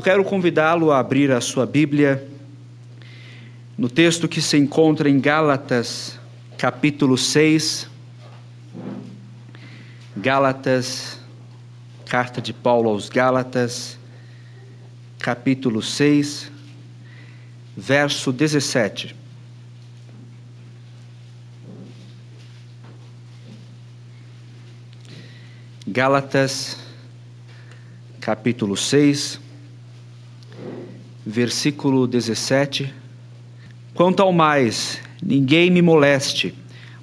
Eu quero convidá-lo a abrir a sua Bíblia no texto que se encontra em Gálatas, capítulo 6. Gálatas, carta de Paulo aos Gálatas, capítulo 6, verso 17. Gálatas, capítulo 6, versículo 17. Quanto ao mais, ninguém me moleste,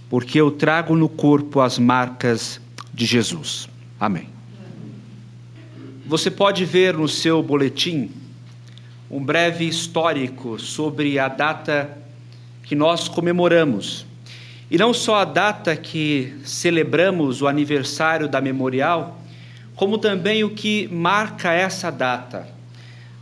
porque eu trago no corpo as marcas de Jesus. Amém. Você pode ver no seu boletim um breve histórico sobre a data que nós comemoramos. E não só a data que celebramos o aniversário da memorial, como também o que marca essa data.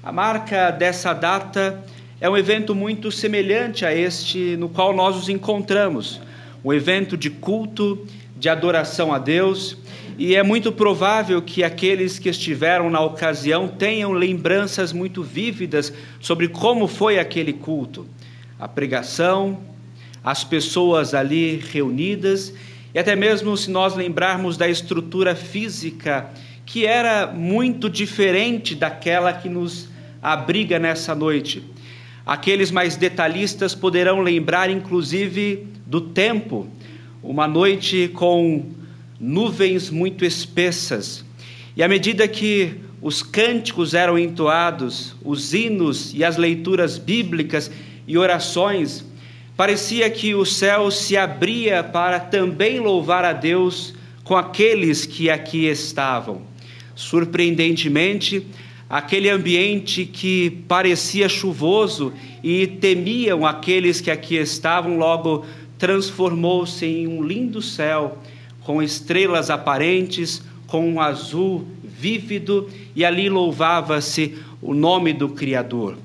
A marca dessa data é um evento muito semelhante a este no qual nós nos encontramos, um evento de culto, de adoração a Deus, e é muito provável que aqueles que estiveram na ocasião tenham lembranças muito vívidas sobre como foi aquele culto, a pregação, as pessoas ali reunidas, e até mesmo se nós lembrarmos da estrutura física, que era muito diferente daquela que nos abriga nessa noite. Aqueles mais detalhistas poderão lembrar, inclusive, do tempo, uma noite com nuvens muito espessas, e à medida que os cânticos eram entoados, os hinos e as leituras bíblicas e orações, parecia que o céu se abria para também louvar a Deus com aqueles que aqui estavam. Surpreendentemente, aquele ambiente que parecia chuvoso e temiam aqueles que aqui estavam, logo transformou-se em um lindo céu, com estrelas aparentes, com um azul vívido, e ali louvava-se o nome do Criador.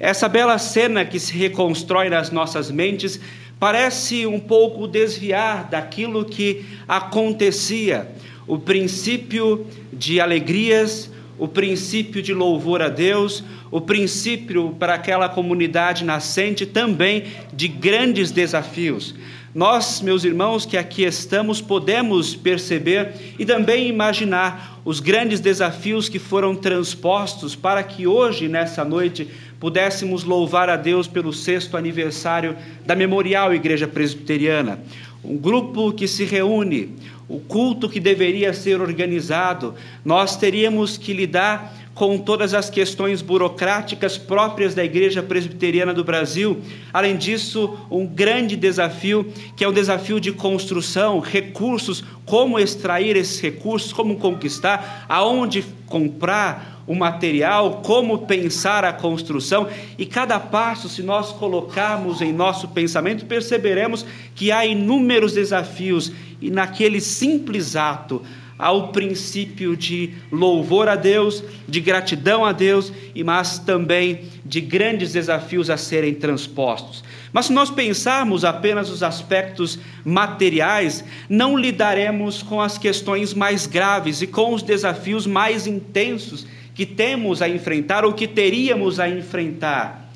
Essa bela cena que se reconstrói nas nossas mentes parece um pouco desviar daquilo que acontecia, o princípio de alegrias, o princípio de louvor a Deus, o princípio para aquela comunidade nascente também de grandes desafios. Nós, meus irmãos, que aqui estamos, podemos perceber e também imaginar os grandes desafios que foram transpostos para que hoje, nessa noite, pudéssemos louvar a Deus pelo sexto aniversário da Memorial Igreja Presbiteriana. Um grupo que se reúne, o culto que deveria ser organizado, nós teríamos que lidar com todas as questões burocráticas próprias da Igreja Presbiteriana do Brasil. Além disso, um grande desafio, que é um desafio de construção, recursos, como extrair esses recursos, como conquistar, aonde comprar o material, como pensar a construção, e cada passo, se nós colocarmos em nosso pensamento, perceberemos que há inúmeros desafios, e naquele simples ato, ao princípio de louvor a Deus, de gratidão a Deus, e mas também de grandes desafios a serem transpostos. Mas se nós pensarmos apenas os aspectos materiais, não lidaremos com as questões mais graves e com os desafios mais intensos que temos a enfrentar ou que teríamos a enfrentar.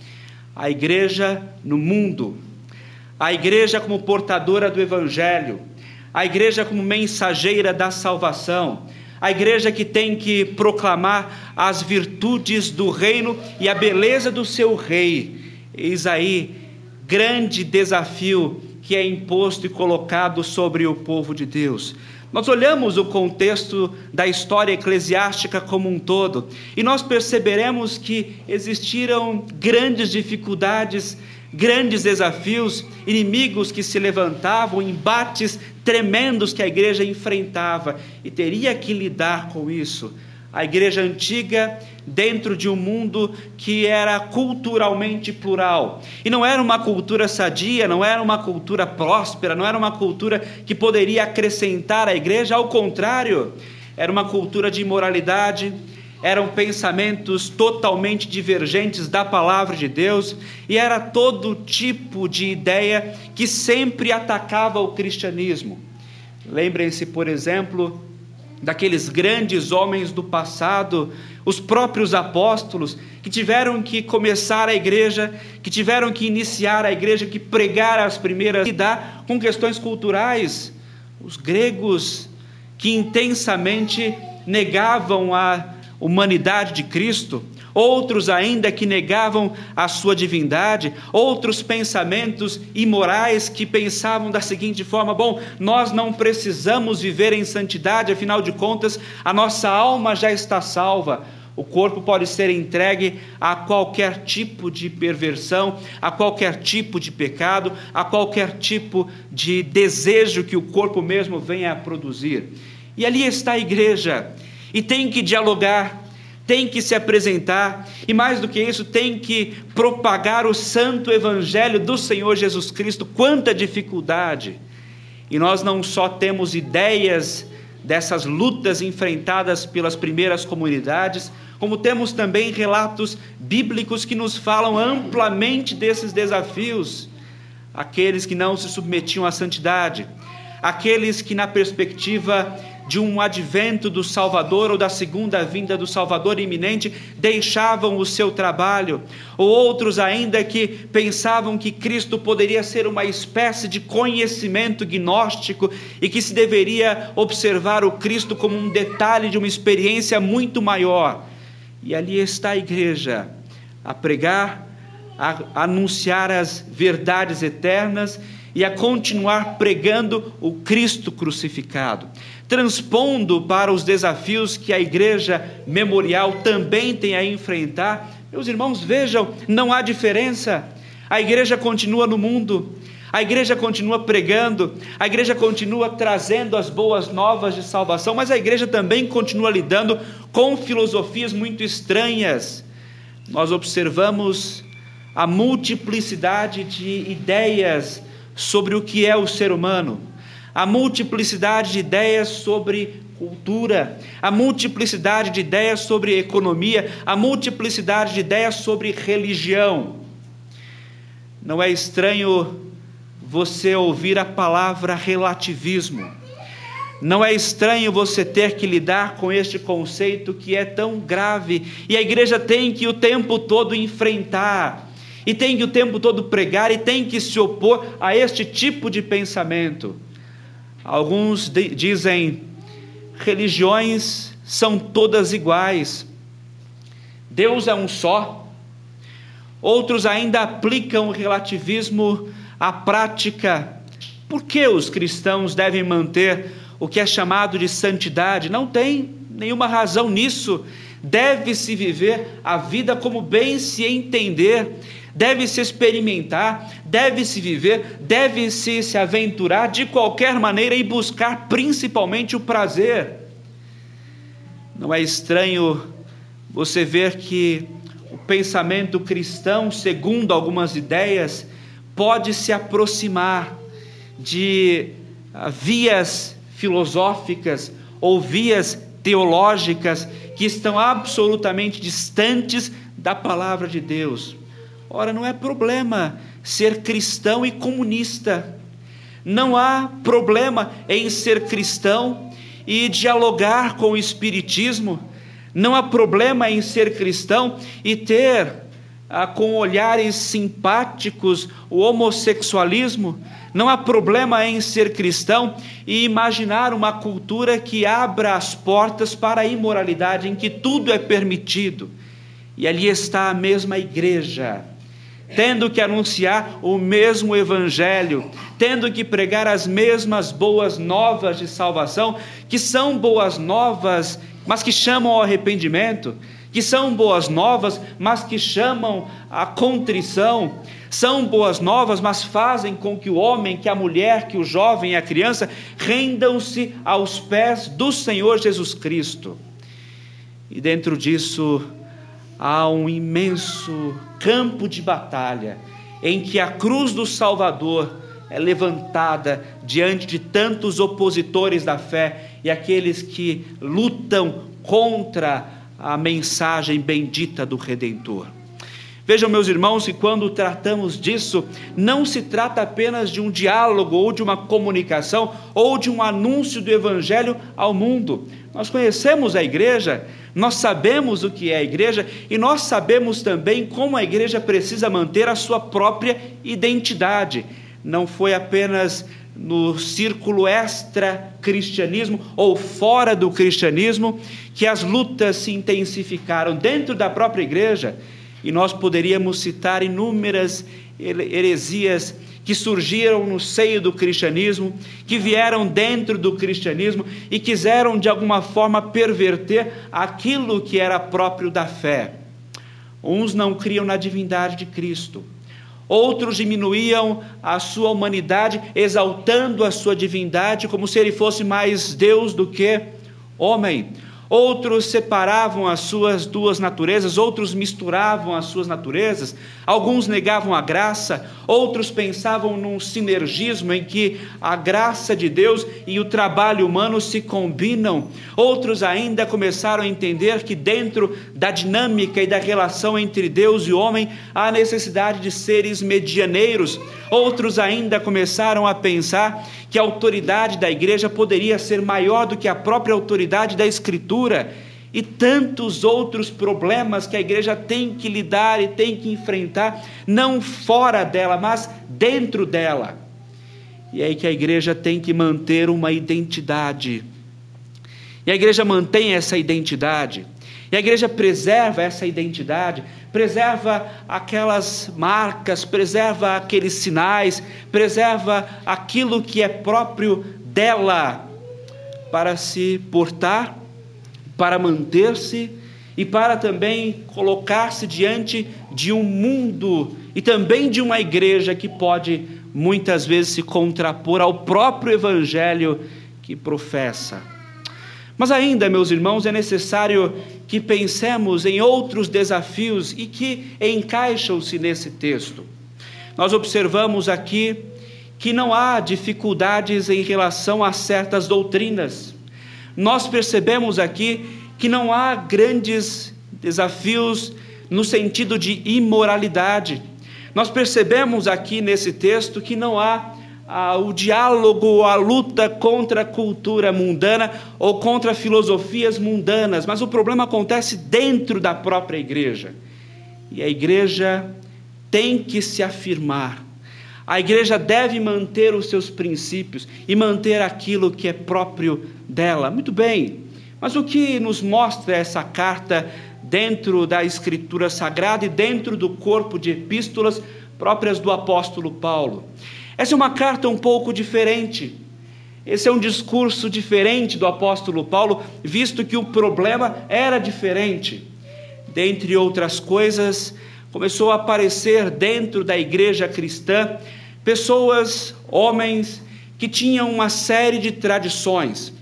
A igreja no mundo, a igreja como portadora do evangelho, a igreja como mensageira da salvação, a igreja que tem que proclamar as virtudes do reino e a beleza do seu rei. Eis aí grande desafio que é imposto e colocado sobre o povo de Deus. Nós olhamos o contexto da história eclesiástica como um todo e nós perceberemos que existiram grandes dificuldades grandes desafios, inimigos que se levantavam, embates tremendos que a igreja enfrentava e teria que lidar com isso. A igreja antiga, dentro de um mundo que era culturalmente plural. E não era uma cultura sadia, não era uma cultura próspera, não era uma cultura que poderia acrescentar à igreja, ao contrário, era uma cultura de imoralidade, eram pensamentos totalmente divergentes da palavra de Deus e era todo tipo de ideia que sempre atacava o cristianismo. Lembrem-se, por exemplo, daqueles grandes homens do passado, os próprios apóstolos, que tiveram que começar a igreja, que tiveram que iniciar a igreja, que pregar as primeiras, lidar com questões culturais. Os gregos que intensamente negavam a humanidade de Cristo, outros ainda que negavam a sua divindade, outros pensamentos imorais que pensavam da seguinte forma: bom, nós não precisamos viver em santidade, afinal de contas, a nossa alma já está salva. O corpo pode ser entregue a qualquer tipo de perversão, a qualquer tipo de pecado, a qualquer tipo de desejo que o corpo mesmo venha a produzir. E ali está a igreja, e tem que dialogar, tem que se apresentar e, mais do que isso, tem que propagar o santo evangelho do Senhor Jesus Cristo. Quanta dificuldade! E nós não só temos ideias dessas lutas enfrentadas pelas primeiras comunidades, como temos também relatos bíblicos que nos falam amplamente desses desafios. Aqueles que não se submetiam à santidade, aqueles que, na perspectiva de um advento do Salvador ou da segunda vinda do Salvador iminente, deixavam o seu trabalho, ou outros ainda que pensavam que Cristo poderia ser uma espécie de conhecimento gnóstico e que se deveria observar o Cristo como um detalhe de uma experiência muito maior. E ali está a igreja a pregar, a anunciar as verdades eternas e a continuar pregando o Cristo crucificado transpondo para os desafios que a igreja memorial também tem a enfrentar. Meus irmãos, vejam, não há diferença. A igreja continua no mundo, a igreja continua pregando, a igreja continua trazendo as boas novas de salvação, mas a igreja também continua lidando com filosofias muito estranhas. Nós observamos a multiplicidade de ideias sobre o que é o ser humano a multiplicidade de ideias sobre cultura, a multiplicidade de ideias sobre economia, a multiplicidade de ideias sobre religião. Não é estranho você ouvir a palavra relativismo. Não é estranho você ter que lidar com este conceito que é tão grave e a igreja tem que o tempo todo enfrentar, e tem que o tempo todo pregar, e tem que se opor a este tipo de pensamento. Alguns dizem religiões são todas iguais. Deus é um só. Outros ainda aplicam o relativismo à prática. Por que os cristãos devem manter o que é chamado de santidade? Não tem nenhuma razão nisso. Deve-se viver a vida como bem se entender deve-se experimentar, deve-se viver, deve-se se aventurar de qualquer maneira e buscar principalmente o prazer. Não é estranho você ver que o pensamento cristão, segundo algumas ideias, pode se aproximar de ah, vias filosóficas ou vias teológicas que estão absolutamente distantes da palavra de Deus. Ora, não é problema ser cristão e comunista. Não há problema em ser cristão e dialogar com o Espiritismo. Não há problema em ser cristão e ter ah, com olhares simpáticos o homossexualismo. Não há problema em ser cristão e imaginar uma cultura que abra as portas para a imoralidade, em que tudo é permitido. E ali está a mesma igreja tendo que anunciar o mesmo evangelho, tendo que pregar as mesmas boas novas de salvação, que são boas novas, mas que chamam ao arrependimento, que são boas novas, mas que chamam à contrição, são boas novas, mas fazem com que o homem, que a mulher, que o jovem e a criança rendam-se aos pés do Senhor Jesus Cristo. E dentro disso, há um imenso campo de batalha em que a cruz do Salvador é levantada diante de tantos opositores da fé e aqueles que lutam contra a mensagem bendita do Redentor. Vejam, meus irmãos, que quando tratamos disso, não se trata apenas de um diálogo ou de uma comunicação ou de um anúncio do Evangelho ao mundo, Nós conhecemos a igreja, nós sabemos o que é a igreja e nós sabemos também como a igreja precisa manter a sua própria identidade. Não foi apenas no círculo extra-cristianismo ou fora do cristianismo que as lutas se intensificaram dentro da própria igreja. E nós poderíamos citar inúmeras heresias que surgiram no seio do cristianismo, que vieram dentro do cristianismo e quiseram de alguma forma perverter aquilo que era próprio da fé. Uns não criam na divindade de Cristo, outros diminuíam a sua humanidade, exaltando a sua divindade como se ele fosse mais Deus do que homem outros separavam as suas duas naturezas, outros misturavam as suas naturezas, alguns negavam a graça, outros pensavam num sinergismo em que a graça de Deus e o trabalho humano se combinam, outros ainda começaram a entender que dentro da dinâmica e da relação entre Deus e o homem há necessidade de seres medianeiros, outros ainda começaram a pensar que a autoridade da igreja poderia ser maior do que a própria autoridade da Escritura e tantos outros problemas que a igreja tem que lidar e tem que enfrentar, não fora dela, mas dentro dela. E é aí que a igreja tem que manter uma identidade. E a igreja mantém essa identidade. E a igreja preserva essa identidade, preserva aquelas marcas, preserva aqueles sinais, preserva aquilo que é próprio dela para se portar, para manter-se e para também colocar-se diante de um mundo e também de uma igreja que pode muitas vezes se contrapor ao próprio evangelho que professa. Mas ainda, meus irmãos, é necessário que pensemos em outros desafios e que encaixam-se nesse texto. Nós observamos aqui que não há dificuldades em relação a certas doutrinas. Nós percebemos aqui que não há grandes desafios no sentido de imoralidade. Nós percebemos aqui nesse texto que não há o diálogo, a luta contra a cultura mundana ou contra filosofias mundanas, mas o problema acontece dentro da própria igreja. E a igreja tem que se afirmar. A igreja deve manter os seus princípios e manter aquilo que é próprio dela. Muito bem, mas o que nos mostra essa carta dentro da Escritura Sagrada e dentro do corpo de epístolas próprias do apóstolo Paulo? Essa é uma carta um pouco diferente. Esse é um discurso diferente do apóstolo Paulo, visto que o problema era diferente. Dentre outras coisas, começou a aparecer dentro da igreja cristã pessoas, homens, que tinham uma série de tradições,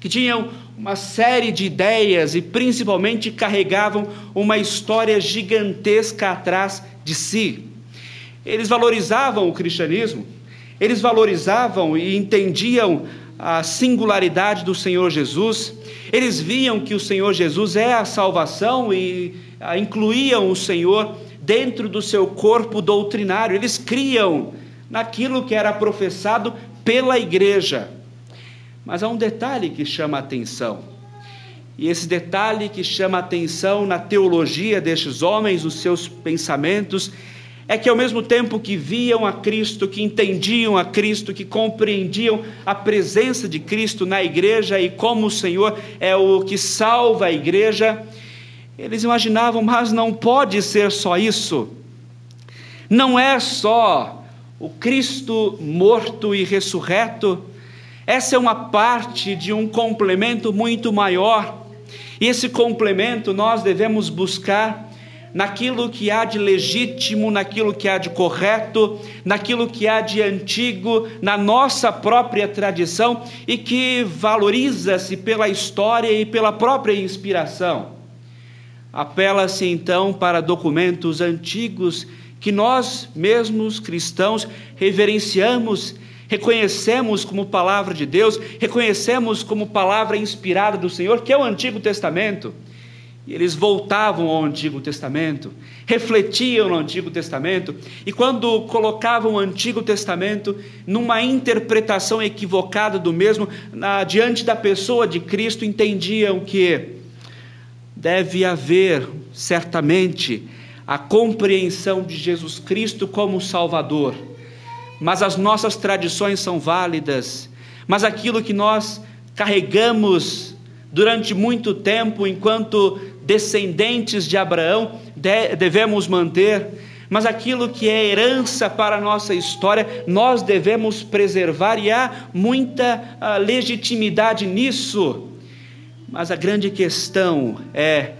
que tinham uma série de ideias e principalmente carregavam uma história gigantesca atrás de si. Eles valorizavam o cristianismo, eles valorizavam e entendiam a singularidade do Senhor Jesus, eles viam que o Senhor Jesus é a salvação e ah, incluíam o Senhor dentro do seu corpo doutrinário, eles criam naquilo que era professado pela igreja. Mas há um detalhe que chama a atenção. E esse detalhe que chama a atenção na teologia destes homens, os seus pensamentos, é que ao mesmo tempo que viam a Cristo, que entendiam a Cristo, que compreendiam a presença de Cristo na igreja e como o Senhor é o que salva a igreja, eles imaginavam, mas não pode ser só isso. Não é só o Cristo morto e ressurreto, essa é uma parte de um complemento muito maior. E esse complemento nós devemos buscar naquilo que há de legítimo, naquilo que há de correto, naquilo que há de antigo, na nossa própria tradição e que valoriza-se pela história e pela própria inspiração. Apela-se então para documentos antigos que nós mesmos cristãos reverenciamos, reconhecemos como palavra de Deus, reconhecemos como palavra inspirada do Senhor, que é o Antigo Testamento E eles voltavam ao Antigo Testamento, refletiam no Antigo Testamento, e quando colocavam o Antigo Testamento numa interpretação equivocada do mesmo, na, diante da pessoa de Cristo, entendiam que deve haver, certamente, a compreensão de Jesus Cristo como Salvador. Mas as nossas tradições são válidas, mas aquilo que nós carregamos durante muito tempo, enquanto descendentes de Abraão, devemos manter, mas aquilo que é herança para a nossa história, nós devemos preservar, e há muita ah, legitimidade nisso. Mas a grande questão é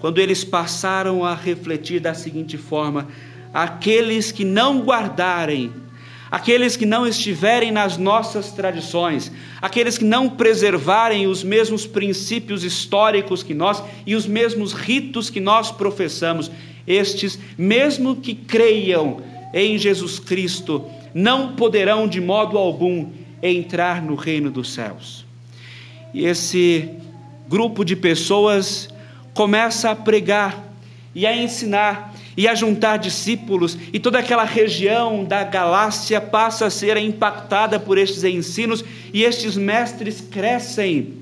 quando eles passaram a refletir da seguinte forma: aqueles que não guardarem aqueles que não estiverem nas nossas tradições, aqueles que não preservarem os mesmos princípios históricos que nós e os mesmos ritos que nós professamos, estes, mesmo que creiam em Jesus Cristo, não poderão de modo algum entrar no reino dos céus. E esse grupo de pessoas começa a pregar e a ensinar e a juntar discípulos, e toda aquela região da Galácia passa a ser impactada por estes ensinos, e estes mestres crescem,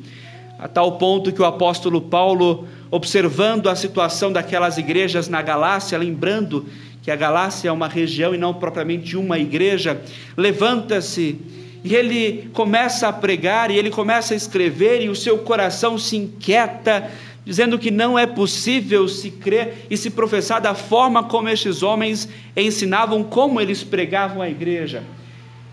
a tal ponto que o apóstolo Paulo, observando a situação daquelas igrejas na Galácia, lembrando que a Galácia é uma região e não propriamente uma igreja, levanta-se e ele começa a pregar e ele começa a escrever, e o seu coração se inquieta dizendo que não é possível se crer e se professar da forma como estes homens ensinavam, como eles pregavam a igreja.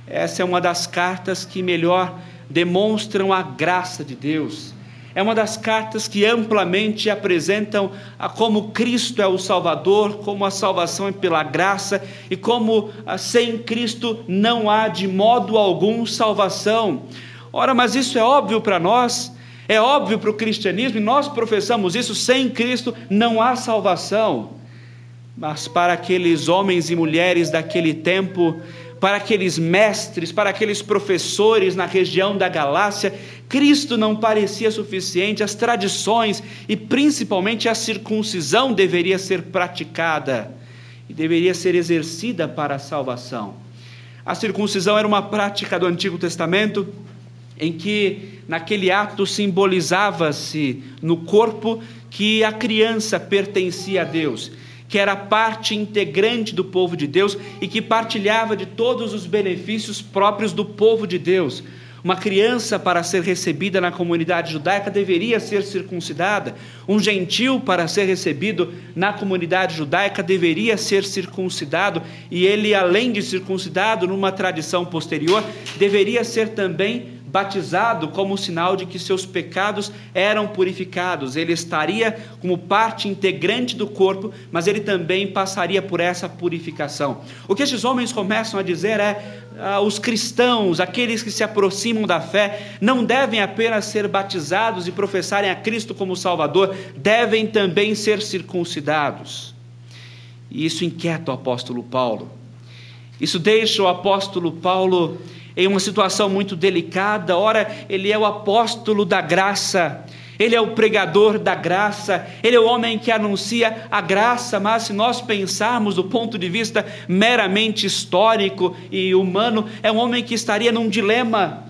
Essa é uma das cartas que melhor demonstram a graça de Deus. É uma das cartas que amplamente apresentam a como Cristo é o Salvador, como a salvação é pela graça e como ah, sem Cristo não há de modo algum salvação. Ora, mas isso é óbvio para nós, é óbvio para o cristianismo, e nós professamos isso: sem Cristo não há salvação. Mas para aqueles homens e mulheres daquele tempo, para aqueles mestres, para aqueles professores na região da Galácia, Cristo não parecia suficiente, as tradições e principalmente a circuncisão deveria ser praticada e deveria ser exercida para a salvação. A circuncisão era uma prática do Antigo Testamento em que naquele ato simbolizava-se no corpo que a criança pertencia a Deus, que era parte integrante do povo de Deus e que partilhava de todos os benefícios próprios do povo de Deus. Uma criança, para ser recebida na comunidade judaica, deveria ser circuncidada. Um gentil, para ser recebido na comunidade judaica, deveria ser circuncidado. E ele, além de circuncidado, numa tradição posterior, deveria ser também batizado como sinal de que seus pecados eram purificados. Ele estaria como parte integrante do corpo, mas ele também passaria por essa purificação. O que esses homens começam a dizer é: ah, os cristãos, aqueles que se aproximam da fé, não devem apenas ser batizados e professarem a Cristo como Salvador, devem também ser circuncidados. E isso inquieta o apóstolo Paulo. Isso deixa o apóstolo Paulo em uma situação muito delicada. Ora, ele é o apóstolo da graça, ele é o pregador da graça, ele é o homem que anuncia a graça, mas se nós pensarmos do ponto de vista meramente histórico e humano, é um homem que estaria num dilema.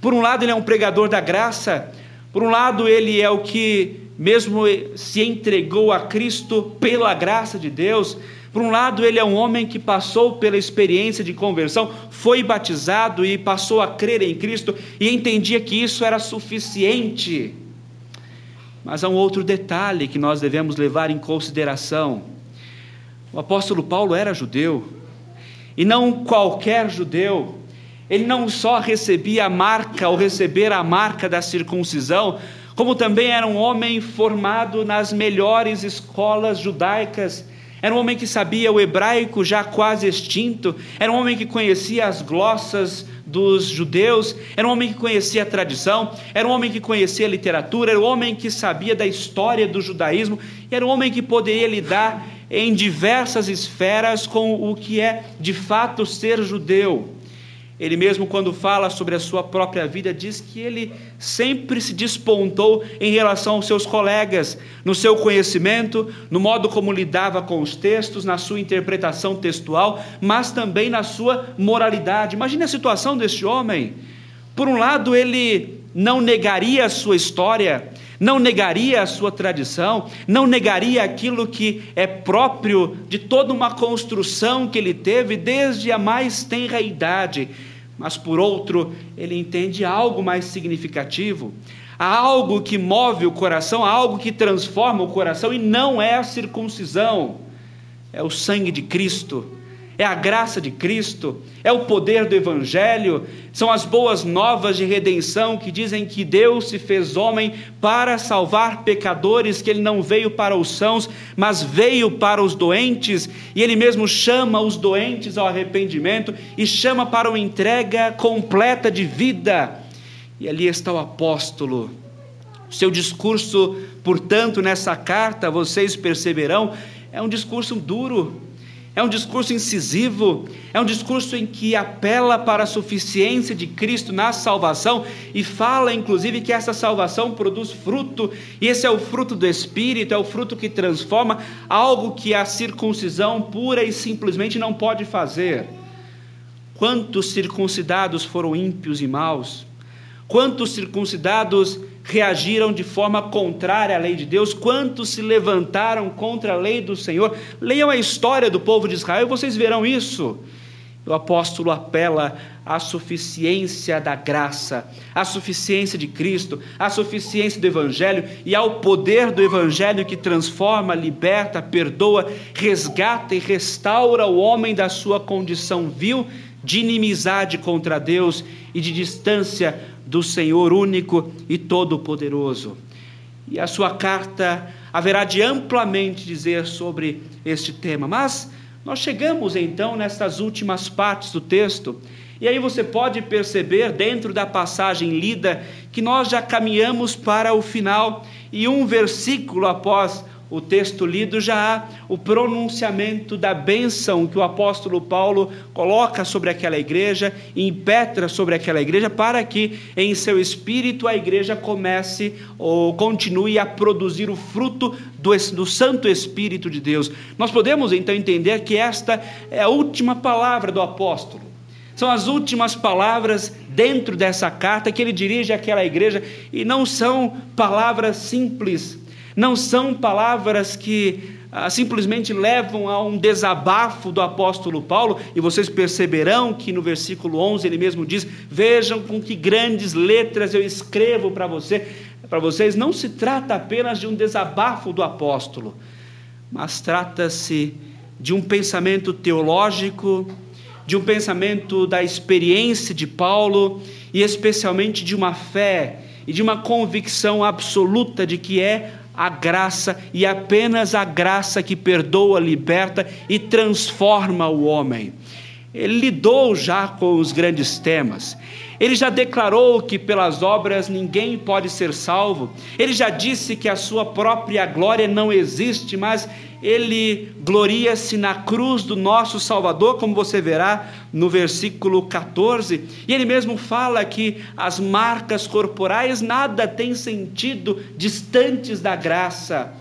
Por um lado, ele é um pregador da graça, por um lado, ele é o que mesmo se entregou a Cristo pela graça de Deus, por um lado, ele é um homem que passou pela experiência de conversão, foi batizado e passou a crer em Cristo e entendia que isso era suficiente. Mas há um outro detalhe que nós devemos levar em consideração. O apóstolo Paulo era judeu, e não qualquer judeu. Ele não só recebia a marca, ou receber a marca da circuncisão, como também era um homem formado nas melhores escolas judaicas era um homem que sabia o hebraico já quase extinto, era um homem que conhecia as glossas dos judeus, era um homem que conhecia a tradição, era um homem que conhecia a literatura, era um homem que sabia da história do judaísmo, era um homem que poderia lidar em diversas esferas com o que é de fato ser judeu. Ele mesmo, quando fala sobre a sua própria vida, diz que ele sempre se despontou em relação aos seus colegas, no seu conhecimento, no modo como lidava com os textos, na sua interpretação textual, mas também na sua moralidade. Imagine a situação deste homem. Por um lado, ele não negaria a sua história, não negaria a sua tradição, não negaria aquilo que é próprio de toda uma construção que ele teve desde a mais tenra idade. Mas por outro, ele entende algo mais significativo, há algo que move o coração, há algo que transforma o coração e não é a circuncisão, é o sangue de Cristo é a graça de Cristo, é o poder do Evangelho, são as boas novas de redenção que dizem que Deus se fez homem para salvar pecadores, que Ele não veio para os sãos, mas veio para os doentes, e Ele mesmo chama os doentes ao arrependimento e chama para uma entrega completa de vida. E ali está o apóstolo. Seu discurso, portanto, nessa carta, vocês perceberão, é um discurso duro, é um discurso incisivo, é um discurso em que apela para a suficiência de Cristo na salvação e fala, inclusive, que essa salvação produz fruto, e esse é o fruto do Espírito, é o fruto que transforma algo que a circuncisão pura e simplesmente não pode fazer. Quantos circuncidados foram ímpios e maus? Quantos circuncidados reagiram de forma contrária à lei de Deus, quantos se levantaram contra a lei do Senhor. Leiam a história do povo de Israel e vocês verão isso. O apóstolo apela à suficiência da graça, à suficiência de Cristo, à suficiência do Evangelho e ao poder do Evangelho que transforma, liberta, perdoa, resgata e restaura o homem da sua condição vil de inimizade contra Deus e de distância do Senhor único e todo-poderoso. E a sua carta haverá de amplamente dizer sobre este tema. Mas nós chegamos então nestas últimas partes do texto, e aí você pode perceber, dentro da passagem lida, que nós já caminhamos para o final, e um versículo após o texto lido já há o pronunciamento da bênção que o apóstolo Paulo coloca sobre aquela igreja, impetra sobre aquela igreja, para que em seu espírito a igreja comece ou continue a produzir o fruto do, do Santo Espírito de Deus. Nós podemos então entender que esta é a última palavra do apóstolo. São as últimas palavras dentro dessa carta que ele dirige àquela igreja, e não são palavras simples não são palavras que ah, simplesmente levam a um desabafo do apóstolo Paulo, e vocês perceberão que no versículo 11 ele mesmo diz: Vejam com que grandes letras eu escrevo para você, para vocês. Não se trata apenas de um desabafo do apóstolo, mas trata-se de um pensamento teológico, de um pensamento da experiência de Paulo e especialmente de uma fé e de uma convicção absoluta de que é a graça e apenas a graça que perdoa, liberta e transforma o homem. Ele lidou já com os grandes temas. Ele já declarou que pelas obras ninguém pode ser salvo. Ele já disse que a sua própria glória não existe, mas ele gloria-se na cruz do nosso Salvador, como você verá no versículo 14. E ele mesmo fala que as marcas corporais nada têm sentido distantes da graça,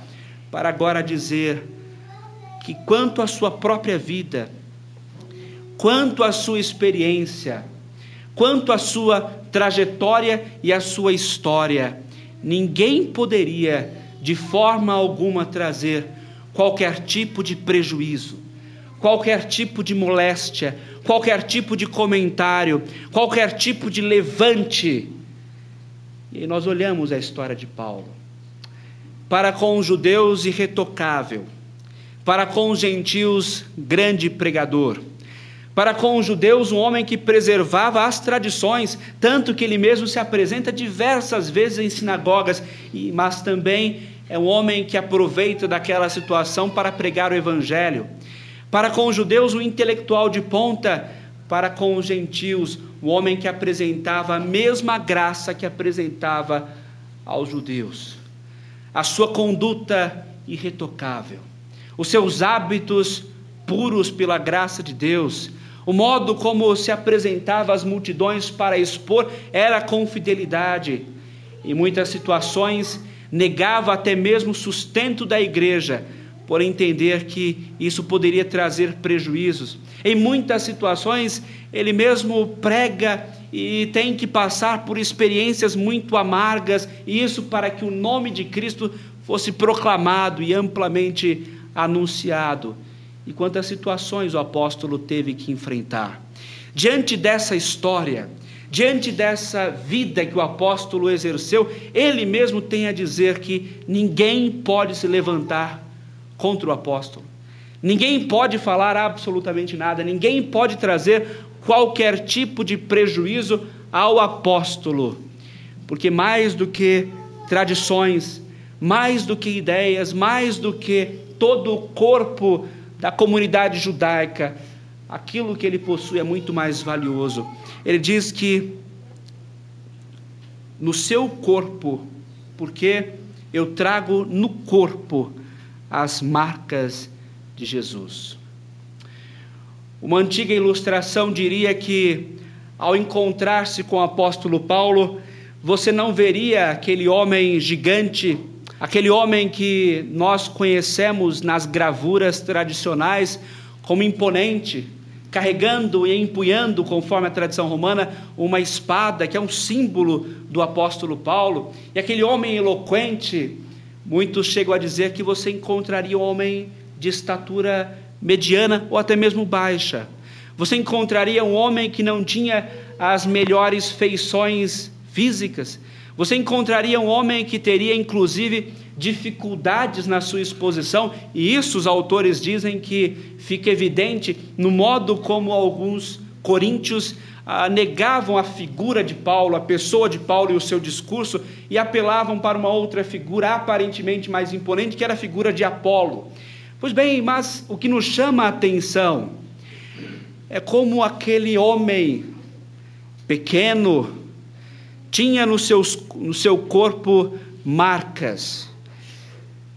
para agora dizer que quanto à sua própria vida, quanto à sua experiência, quanto à sua trajetória e à sua história, ninguém poderia de forma alguma trazer qualquer tipo de prejuízo, qualquer tipo de moléstia, qualquer tipo de comentário, qualquer tipo de levante. E nós olhamos a história de Paulo. Para com os judeus, irretocável. Para com os gentios, grande pregador. Para com os judeus, um homem que preservava as tradições, tanto que ele mesmo se apresenta diversas vezes em sinagogas, mas também é um homem que aproveita daquela situação para pregar o evangelho. Para com os judeus, um intelectual de ponta, para com os gentios, o um homem que apresentava a mesma graça que apresentava aos judeus. A sua conduta irretocável, os seus hábitos puros pela graça de Deus, O modo como se apresentava às multidões para expor era com fidelidade. Em muitas situações, negava até mesmo o sustento da igreja, por entender que isso poderia trazer prejuízos. Em muitas situações, ele mesmo prega e tem que passar por experiências muito amargas, e isso para que o nome de Cristo fosse proclamado e amplamente anunciado. E quantas situações o apóstolo teve que enfrentar. Diante dessa história, diante dessa vida que o apóstolo exerceu, ele mesmo tem a dizer que ninguém pode se levantar contra o apóstolo. Ninguém pode falar absolutamente nada, ninguém pode trazer qualquer tipo de prejuízo ao apóstolo, porque mais do que tradições, mais do que ideias, mais do que todo o corpo da comunidade judaica, aquilo que ele possui é muito mais valioso. Ele diz que no seu corpo, porque eu trago no corpo as marcas de Jesus. Uma antiga ilustração diria que, ao encontrar-se com o apóstolo Paulo, você não veria aquele homem gigante, aquele homem que nós conhecemos nas gravuras tradicionais como imponente, carregando e empunhando, conforme a tradição romana, uma espada, que é um símbolo do apóstolo Paulo, e aquele homem eloquente, muitos chegam a dizer que você encontraria um homem de estatura mediana ou até mesmo baixa. Você encontraria um homem que não tinha as melhores feições físicas. Você encontraria um homem que teria, inclusive, dificuldades na sua exposição, e isso os autores dizem que fica evidente no modo como alguns coríntios ah, negavam a figura de Paulo, a pessoa de Paulo e o seu discurso, e apelavam para uma outra figura aparentemente mais imponente, que era a figura de Apolo. Pois bem, mas o que nos chama a atenção é como aquele homem pequeno tinha no, seus, no seu corpo marcas.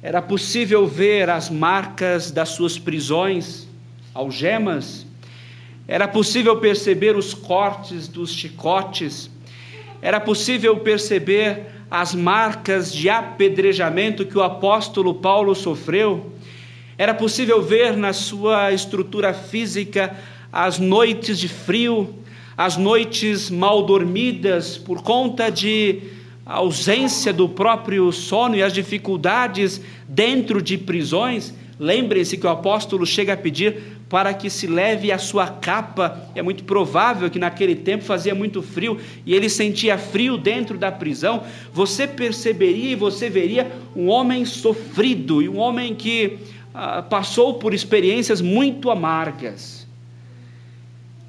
Era possível ver as marcas das suas prisões, algemas. Era possível perceber os cortes dos chicotes. Era possível perceber as marcas de apedrejamento que o apóstolo Paulo sofreu. Era possível ver na sua estrutura física as noites de frio, as noites mal dormidas por conta de ausência do próprio sono e as dificuldades dentro de prisões. Lembrem-se que o apóstolo chega a pedir para que se leve a sua capa. É muito provável que naquele tempo fazia muito frio e ele sentia frio dentro da prisão. Você perceberia e você veria um homem sofrido e um homem que ah, passou por experiências muito amargas.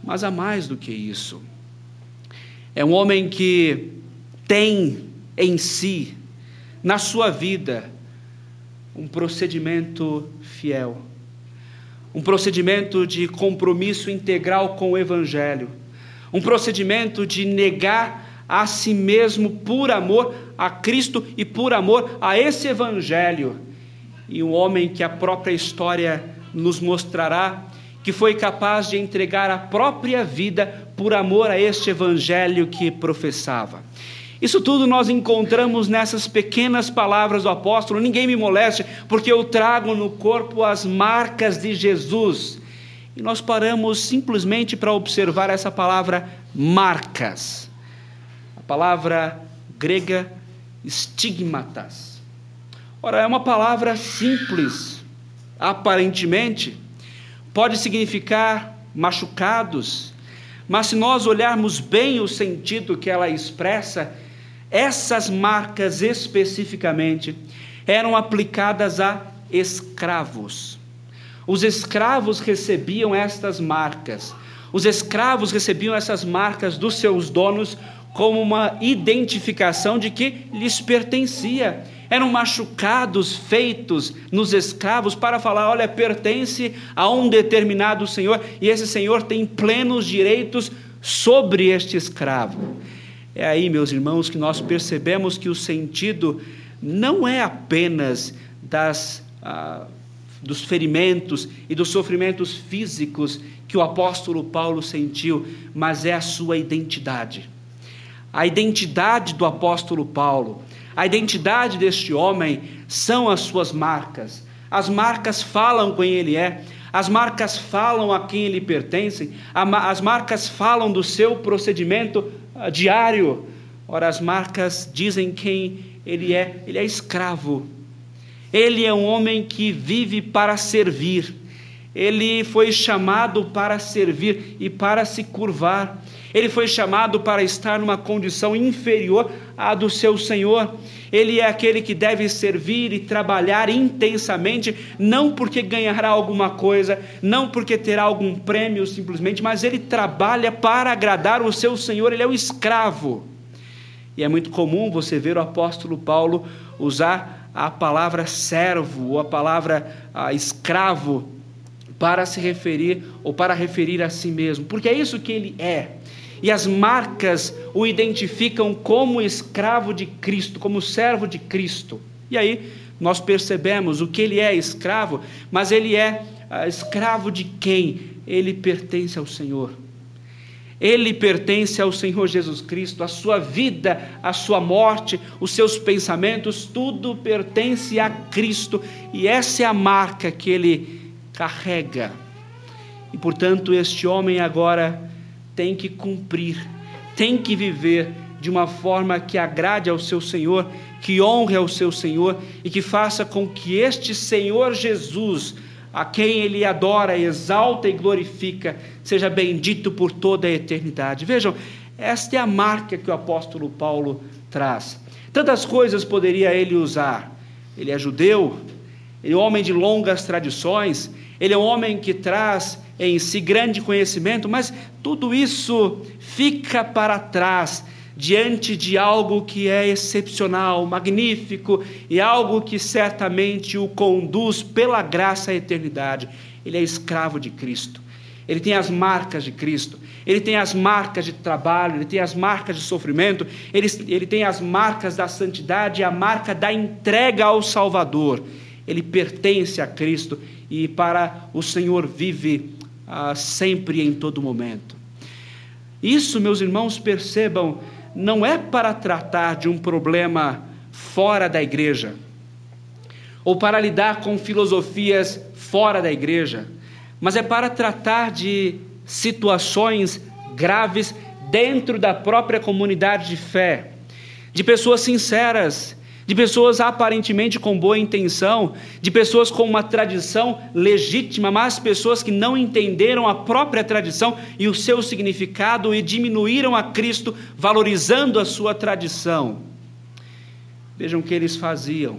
Mas há mais do que isso. É um homem que tem em si, na sua vida, um procedimento fiel, um procedimento de compromisso integral com o Evangelho, um procedimento de negar a si mesmo por amor a Cristo e por amor a esse Evangelho. E um homem que a própria história nos mostrará que foi capaz de entregar a própria vida por amor a este evangelho que professava. Isso tudo nós encontramos nessas pequenas palavras do apóstolo: ninguém me moleste, porque eu trago no corpo as marcas de Jesus. E nós paramos simplesmente para observar essa palavra marcas, a palavra grega stigmatas. Ora, é uma palavra simples, aparentemente, pode significar machucados, mas se nós olharmos bem o sentido que ela expressa, essas marcas especificamente eram aplicadas a escravos. Os escravos recebiam estas marcas. Os escravos recebiam essas marcas dos seus donos como uma identificação de que lhes pertencia eram machucados feitos nos escravos para falar: olha, pertence a um determinado senhor e esse senhor tem plenos direitos sobre este escravo. É aí, meus irmãos, que nós percebemos que o sentido não é apenas das ah, dos ferimentos e dos sofrimentos físicos que o apóstolo Paulo sentiu, mas é a sua identidade. A identidade do apóstolo Paulo, a identidade deste homem são as suas marcas. As marcas falam quem ele é, as marcas falam a quem ele pertence, as marcas falam do seu procedimento diário. Ora, as marcas dizem quem ele é, ele é escravo. Ele é um homem que vive para servir. Ele foi chamado para servir e para se curvar. Ele foi chamado para estar numa condição inferior à do seu Senhor. Ele é aquele que deve servir e trabalhar intensamente, não porque ganhará alguma coisa, não porque terá algum prêmio simplesmente, mas ele trabalha para agradar o seu Senhor, ele é o escravo. E é muito comum você ver o apóstolo Paulo usar a palavra servo ou a palavra a, escravo para se referir ou para referir a si mesmo, porque é isso que ele é. E as marcas o identificam como escravo de Cristo, como servo de Cristo. E aí nós percebemos o que ele é escravo, mas ele é uh, escravo de quem? Ele pertence ao Senhor. Ele pertence ao Senhor Jesus Cristo, a sua vida, a sua morte, os seus pensamentos, tudo pertence a Cristo, e essa é a marca que ele carrega. E portanto, este homem agora tem que cumprir, tem que viver de uma forma que agrade ao seu Senhor, que honre ao seu Senhor e que faça com que este Senhor Jesus, a quem ele adora, exalta e glorifica, seja bendito por toda a eternidade. Vejam, esta é a marca que o apóstolo Paulo traz. Tantas coisas poderia ele usar. Ele é judeu, ele é homem de longas tradições, ele é um homem que traz em si grande conhecimento, mas tudo isso fica para trás diante de algo que é excepcional, magnífico e algo que certamente o conduz pela graça à eternidade. Ele é escravo de Cristo. Ele tem as marcas de Cristo, ele tem as marcas de trabalho, ele tem as marcas de sofrimento, ele, ele tem as marcas da santidade, a marca da entrega ao Salvador. Ele pertence a Cristo e para o Senhor vive ah, sempre em todo momento. Isso, meus irmãos, percebam, não é para tratar de um problema fora da igreja, ou para lidar com filosofias fora da igreja, mas é para tratar de situações graves dentro da própria comunidade de fé, de pessoas sinceras de pessoas aparentemente com boa intenção, de pessoas com uma tradição legítima, mas pessoas que não entenderam a própria tradição e o seu significado e diminuíram a Cristo, valorizando a sua tradição. Vejam o que eles faziam.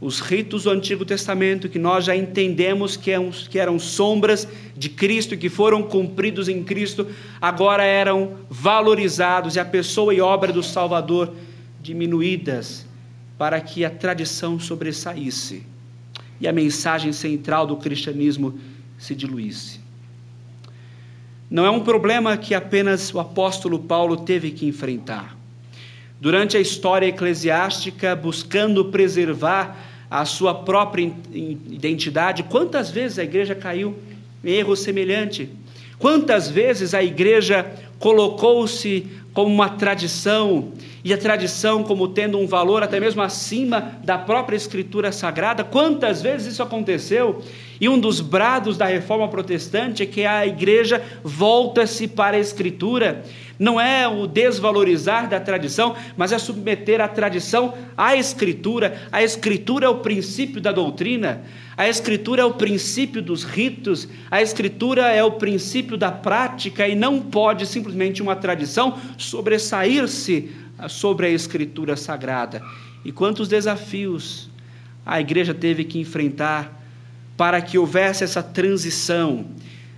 Os ritos do Antigo Testamento, que nós já entendemos que eram, que eram sombras de Cristo, que foram cumpridos em Cristo, agora eram valorizados e a pessoa e obra do Salvador diminuídas para que a tradição sobressaísse e a mensagem central do cristianismo se diluísse. Não é um problema que apenas o apóstolo Paulo teve que enfrentar. Durante a história eclesiástica, buscando preservar a sua própria identidade, quantas vezes a igreja caiu em erro semelhante? Quantas vezes a igreja colocou-se como uma tradição e a tradição como tendo um valor até mesmo acima da própria escritura sagrada. Quantas vezes isso aconteceu? E um dos brados da reforma protestante é que a igreja volta-se para a escritura. Não é o desvalorizar da tradição, mas é submeter a tradição à escritura. A escritura é o princípio da doutrina. A Escritura é o princípio dos ritos, a Escritura é o princípio da prática e não pode simplesmente uma tradição sobressair-se sobre a Escritura sagrada. E quantos desafios a igreja teve que enfrentar para que houvesse essa transição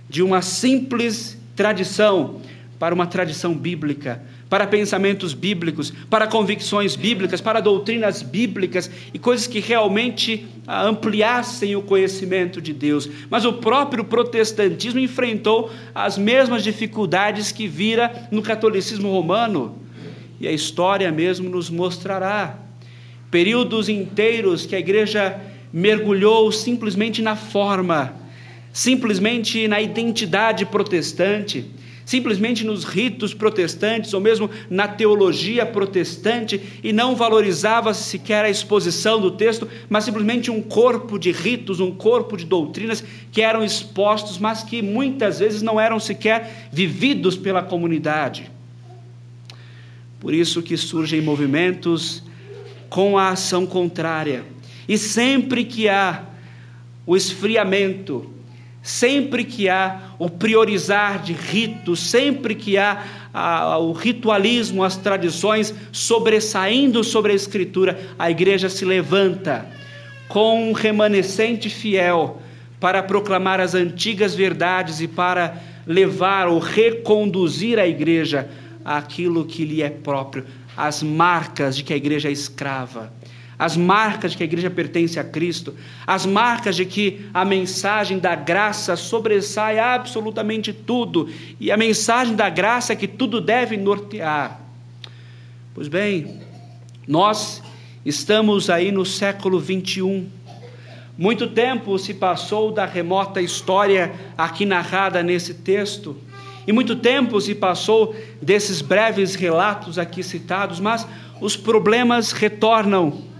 de uma simples tradição para uma tradição bíblica, para pensamentos bíblicos, para convicções bíblicas, para doutrinas bíblicas e coisas que realmente ah, ampliassem o conhecimento de Deus. Mas o próprio protestantismo enfrentou as mesmas dificuldades que vira no catolicismo romano e a história mesmo nos mostrará. Períodos inteiros que a igreja mergulhou simplesmente na forma, simplesmente na identidade protestante, simplesmente nos ritos protestantes ou mesmo na teologia protestante e não valorizava sequer a exposição do texto, mas simplesmente um corpo de ritos, um corpo de doutrinas que eram expostos, mas que muitas vezes não eram sequer vividos pela comunidade. Por isso que surgem movimentos com a ação contrária. E sempre que há o esfriamento, sempre que há o priorizar de ritos, sempre que há o ritualismo, as tradições sobressaindo sobre a Escritura, a igreja se levanta com um remanescente fiel para proclamar as antigas verdades e para levar ou reconduzir a igreja àquilo que lhe é próprio, as marcas de que a igreja é escrava as marcas de que a igreja pertence a Cristo, as marcas de que a mensagem da graça sobressai absolutamente tudo, e a mensagem da graça é que tudo deve nortear. Pois bem, nós estamos aí no século 21. Muito tempo se passou da remota história aqui narrada nesse texto, e muito tempo se passou desses breves relatos aqui citados, mas os problemas retornam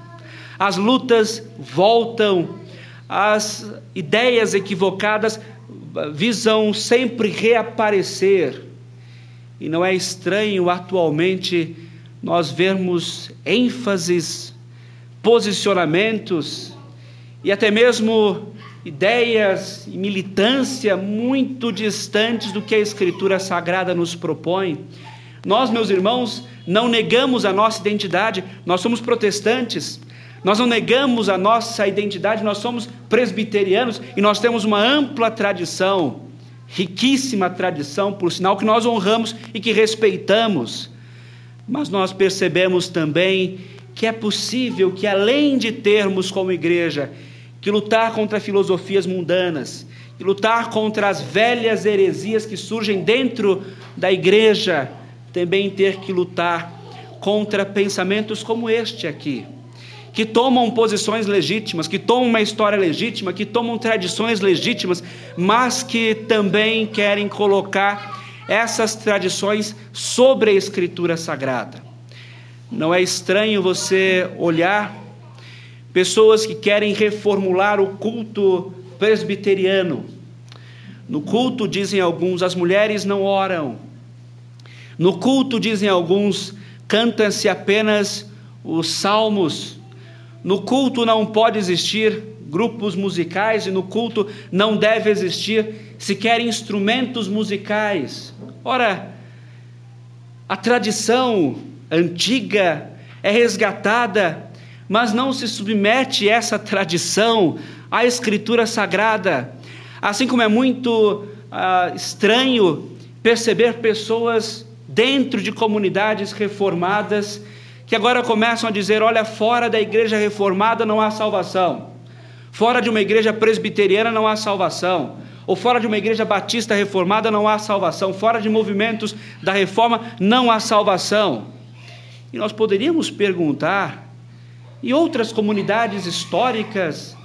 as lutas voltam, as ideias equivocadas visam sempre reaparecer. E não é estranho atualmente nós vermos ênfases, posicionamentos e até mesmo ideias e militância muito distantes do que a Escritura Sagrada nos propõe. Nós, meus irmãos, não negamos a nossa identidade, nós somos protestantes, nós não negamos a nossa identidade, nós somos presbiterianos e nós temos uma ampla tradição, riquíssima tradição, por sinal, que nós honramos e que respeitamos. Mas nós percebemos também que é possível que, além de termos como igreja que lutar contra filosofias mundanas, que lutar contra as velhas heresias que surgem dentro da igreja, também ter que lutar contra pensamentos como este aqui que tomam posições legítimas, que tomam uma história legítima, que tomam tradições legítimas, mas que também querem colocar essas tradições sobre a Escritura Sagrada. Não é estranho você olhar pessoas que querem reformular o culto presbiteriano. No culto, dizem alguns, as mulheres não oram. No culto, dizem alguns, canta-se apenas os salmos no culto não pode existir grupos musicais e no culto não deve existir sequer instrumentos musicais. Ora, a tradição antiga é resgatada, mas não se submete essa tradição à Escritura Sagrada. Assim como é muito ah, estranho perceber pessoas dentro de comunidades reformadas que agora começam a dizer: olha, fora da igreja reformada não há salvação, fora de uma igreja presbiteriana não há salvação, ou fora de uma igreja batista reformada não há salvação, fora de movimentos da reforma não há salvação. E nós poderíamos perguntar, e outras comunidades históricas,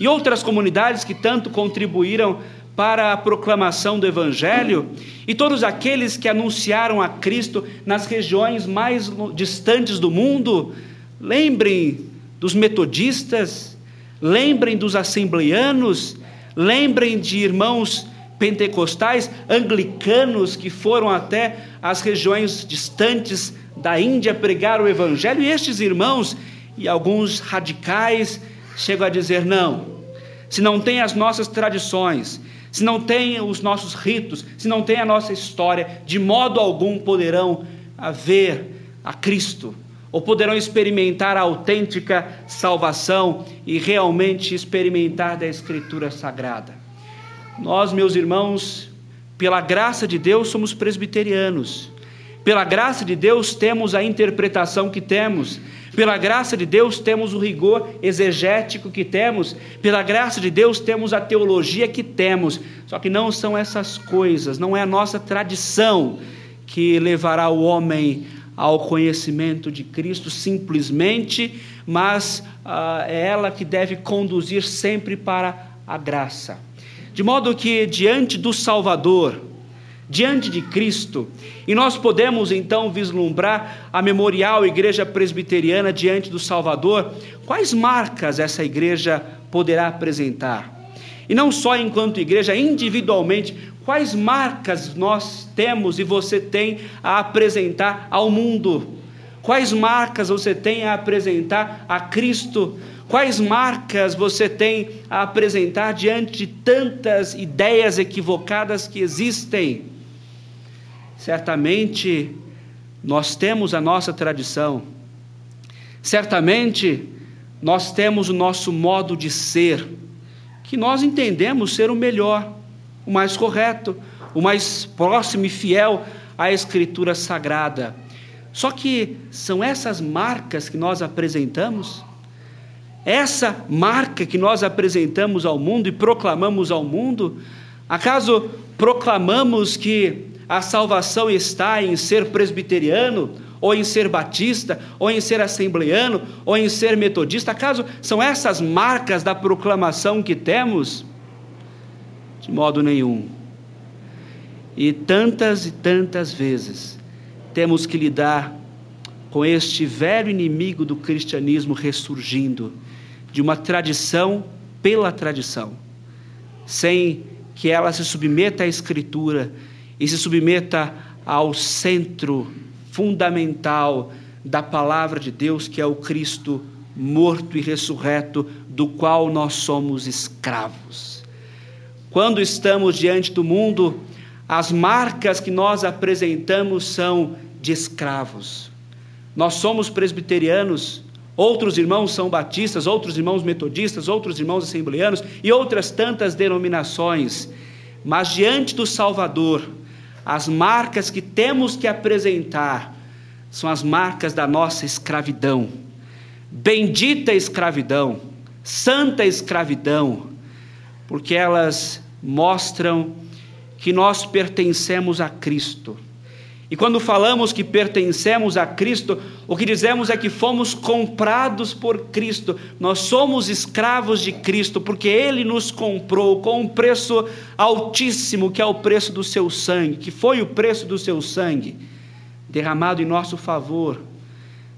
e outras comunidades que tanto contribuíram para a proclamação do Evangelho e todos aqueles que anunciaram a Cristo nas regiões mais distantes do mundo, lembrem dos metodistas, lembrem dos assembleanos, lembrem de irmãos pentecostais, anglicanos que foram até as regiões distantes da Índia pregar o Evangelho, e estes irmãos e alguns radicais chegam a dizer: não, se não tem as nossas tradições, se não tem os nossos ritos, se não tem a nossa história, de modo algum poderão haver a Cristo, ou poderão experimentar a autêntica salvação e realmente experimentar da Escritura Sagrada. Nós, meus irmãos, pela graça de Deus, somos presbiterianos. Pela graça de Deus, temos a interpretação que temos. Pela graça de Deus, temos o rigor exegético que temos. Pela graça de Deus, temos a teologia que temos. Só que não são essas coisas, não é a nossa tradição que levará o homem ao conhecimento de Cristo simplesmente, mas uh, é ela que deve conduzir sempre para a graça. De modo que, diante do Salvador, diante de Cristo, e nós podemos então vislumbrar a memorial Igreja Presbiteriana diante do Salvador, quais marcas essa igreja poderá apresentar? E não só enquanto igreja, individualmente, quais marcas nós temos e você tem a apresentar ao mundo? Quais marcas você tem a apresentar a Cristo? Quais marcas você tem a apresentar diante de tantas ideias equivocadas que existem? Certamente nós temos a nossa tradição, certamente nós temos o nosso modo de ser, que nós entendemos ser o melhor, o mais correto, o mais próximo e fiel à Escritura Sagrada. Só que são essas marcas que nós apresentamos, essa marca que nós apresentamos ao mundo e proclamamos ao mundo, acaso proclamamos que a salvação está em ser presbiteriano, ou em ser batista, ou em ser assembleano, ou em ser metodista? Acaso são essas marcas da proclamação que temos? De modo nenhum. E tantas e tantas vezes temos que lidar com este velho inimigo do cristianismo ressurgindo, de uma tradição pela tradição, sem que ela se submeta à Escritura e se submeta ao centro fundamental da palavra de Deus, que é o Cristo morto e ressurreto, do qual nós somos escravos. Quando estamos diante do mundo, as marcas que nós apresentamos são de escravos. Nós somos presbiterianos, outros irmãos são batistas, outros irmãos metodistas, outros irmãos assembleanos e outras tantas denominações. Mas diante do Salvador, as marcas que temos que apresentar são as marcas da nossa escravidão. Bendita escravidão, santa escravidão, porque elas mostram que nós pertencemos a Cristo e quando falamos que pertencemos a Cristo, o que dizemos é que fomos comprados por Cristo, nós somos escravos de Cristo, porque Ele nos comprou com um preço altíssimo, que é o preço do seu sangue, que foi o preço do seu sangue, derramado em nosso favor,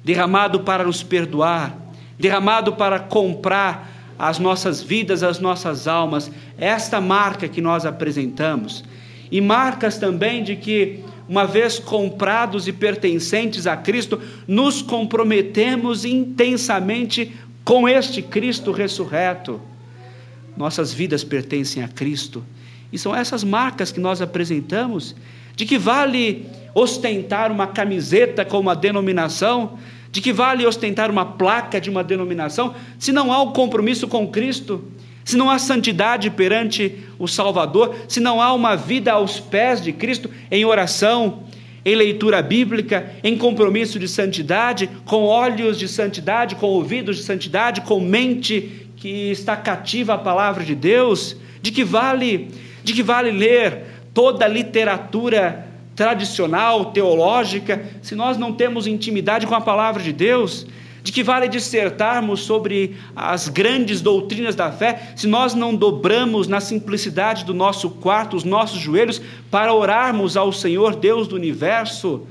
derramado para nos perdoar, derramado para comprar as nossas vidas, as nossas almas, esta marca que nós apresentamos, e marcas também de que uma vez comprados e pertencentes a Cristo, nos comprometemos intensamente com este Cristo ressurreto. Nossas vidas pertencem a Cristo. E são essas marcas que nós apresentamos. De que vale ostentar uma camiseta com uma denominação? De que vale ostentar uma placa de uma denominação? Se não há o um compromisso com Cristo, se não há santidade perante o Salvador, se não há uma vida aos pés de Cristo em oração, em leitura bíblica, em compromisso de santidade, com olhos de santidade, com ouvidos de santidade, com mente que está cativa à palavra de Deus, de que vale, de que vale ler toda a literatura tradicional, teológica, se nós não temos intimidade com a palavra de Deus? De que vale dissertarmos sobre as grandes doutrinas da fé se nós não dobramos na simplicidade do nosso quarto os nossos joelhos para orarmos ao Senhor Deus do universo?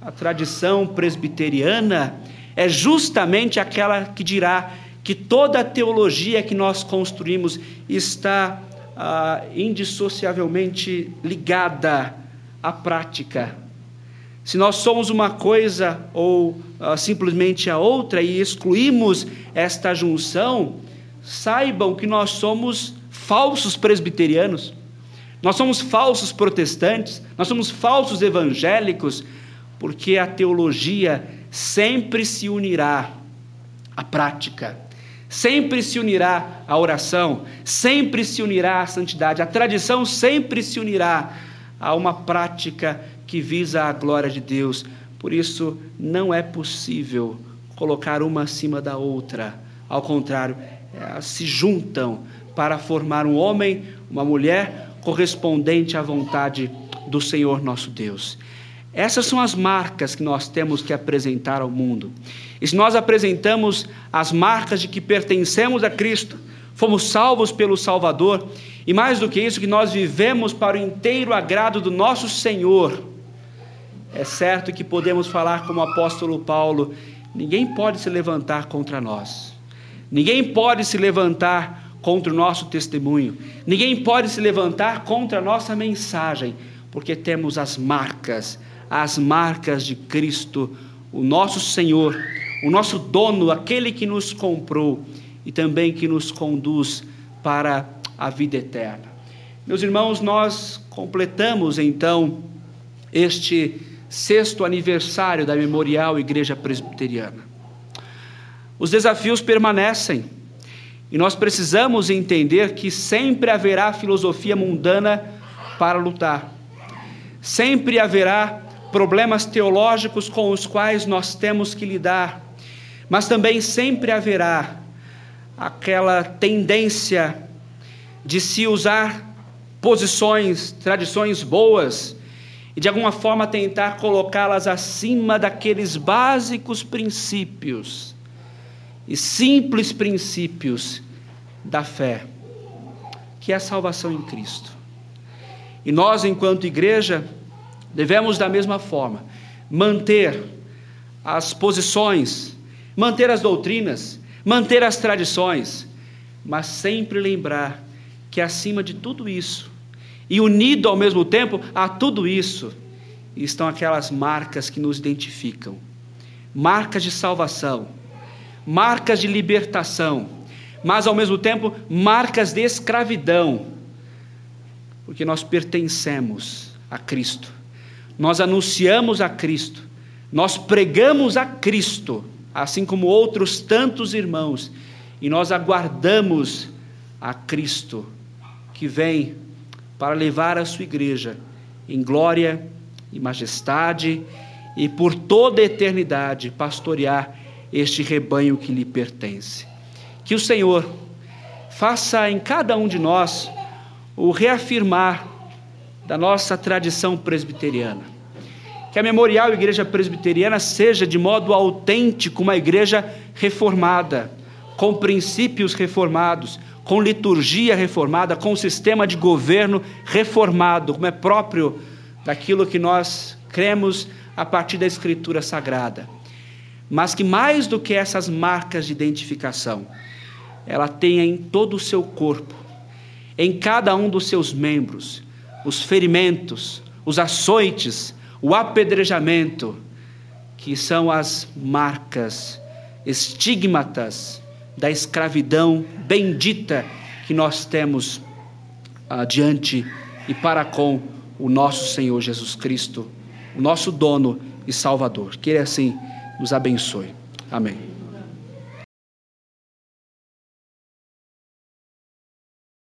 A tradição presbiteriana é justamente aquela que dirá que toda a teologia que nós construímos está ah, indissociavelmente ligada à prática se nós somos uma coisa ou uh, simplesmente a outra e excluímos esta junção, saibam que nós somos falsos presbiterianos, nós somos falsos protestantes, nós somos falsos evangélicos, porque a teologia sempre se unirá à prática, sempre se unirá à oração, sempre se unirá à santidade, a tradição sempre se unirá a uma prática que visa a glória de Deus. Por isso, não é possível colocar uma acima da outra. Ao contrário, elas se juntam para formar um homem, uma mulher correspondente à vontade do Senhor nosso Deus. Essas são as marcas que nós temos que apresentar ao mundo. E se nós apresentamos as marcas de que pertencemos a Cristo, fomos salvos pelo Salvador, e mais do que isso, que nós vivemos para o inteiro agrado do nosso Senhor, é certo que podemos falar como o apóstolo Paulo: ninguém pode se levantar contra nós, ninguém pode se levantar contra o nosso testemunho, ninguém pode se levantar contra a nossa mensagem, porque temos as marcas, as marcas de Cristo, o nosso Senhor, o nosso dono, aquele que nos comprou e também que nos conduz para a vida eterna. Meus irmãos, nós completamos então este sexto aniversário da Memorial Igreja Presbiteriana. Os desafios permanecem e nós precisamos entender que sempre haverá filosofia mundana para lutar, sempre haverá problemas teológicos com os quais nós temos que lidar, mas também sempre haverá aquela tendência de se usar posições, tradições boas e de alguma forma tentar colocá-las acima daqueles básicos princípios e simples princípios da fé, que é a salvação em Cristo. E nós, enquanto igreja, devemos da mesma forma manter as posições, manter as doutrinas, manter as tradições, mas sempre lembrar que acima de tudo isso, e unido ao mesmo tempo a tudo isso, estão aquelas marcas que nos identificam. Marcas de salvação, marcas de libertação, mas ao mesmo tempo marcas de escravidão, porque nós pertencemos a Cristo, nós anunciamos a Cristo, nós pregamos a Cristo, assim como outros tantos irmãos, e nós aguardamos a Cristo que vem para levar a sua igreja em glória e majestade e por toda a eternidade pastorear este rebanho que lhe pertence. Que o Senhor faça em cada um de nós o reafirmar da nossa tradição presbiteriana. Que a Memorial Igreja Presbiteriana seja de modo autêntico uma igreja reformada, com princípios reformados, com liturgia reformada, com sistema de governo reformado, como é próprio daquilo que nós cremos a partir da Escritura Sagrada. Mas que mais do que essas marcas de identificação, ela tenha em todo o seu corpo, em cada um dos seus membros, os ferimentos, os açoites, o apedrejamento, que são as marcas, estigmatas da escravidão bendita que nós temos adiante e para com o nosso Senhor Jesus Cristo, o nosso dono e Salvador. Que Ele assim nos abençoe. Amém.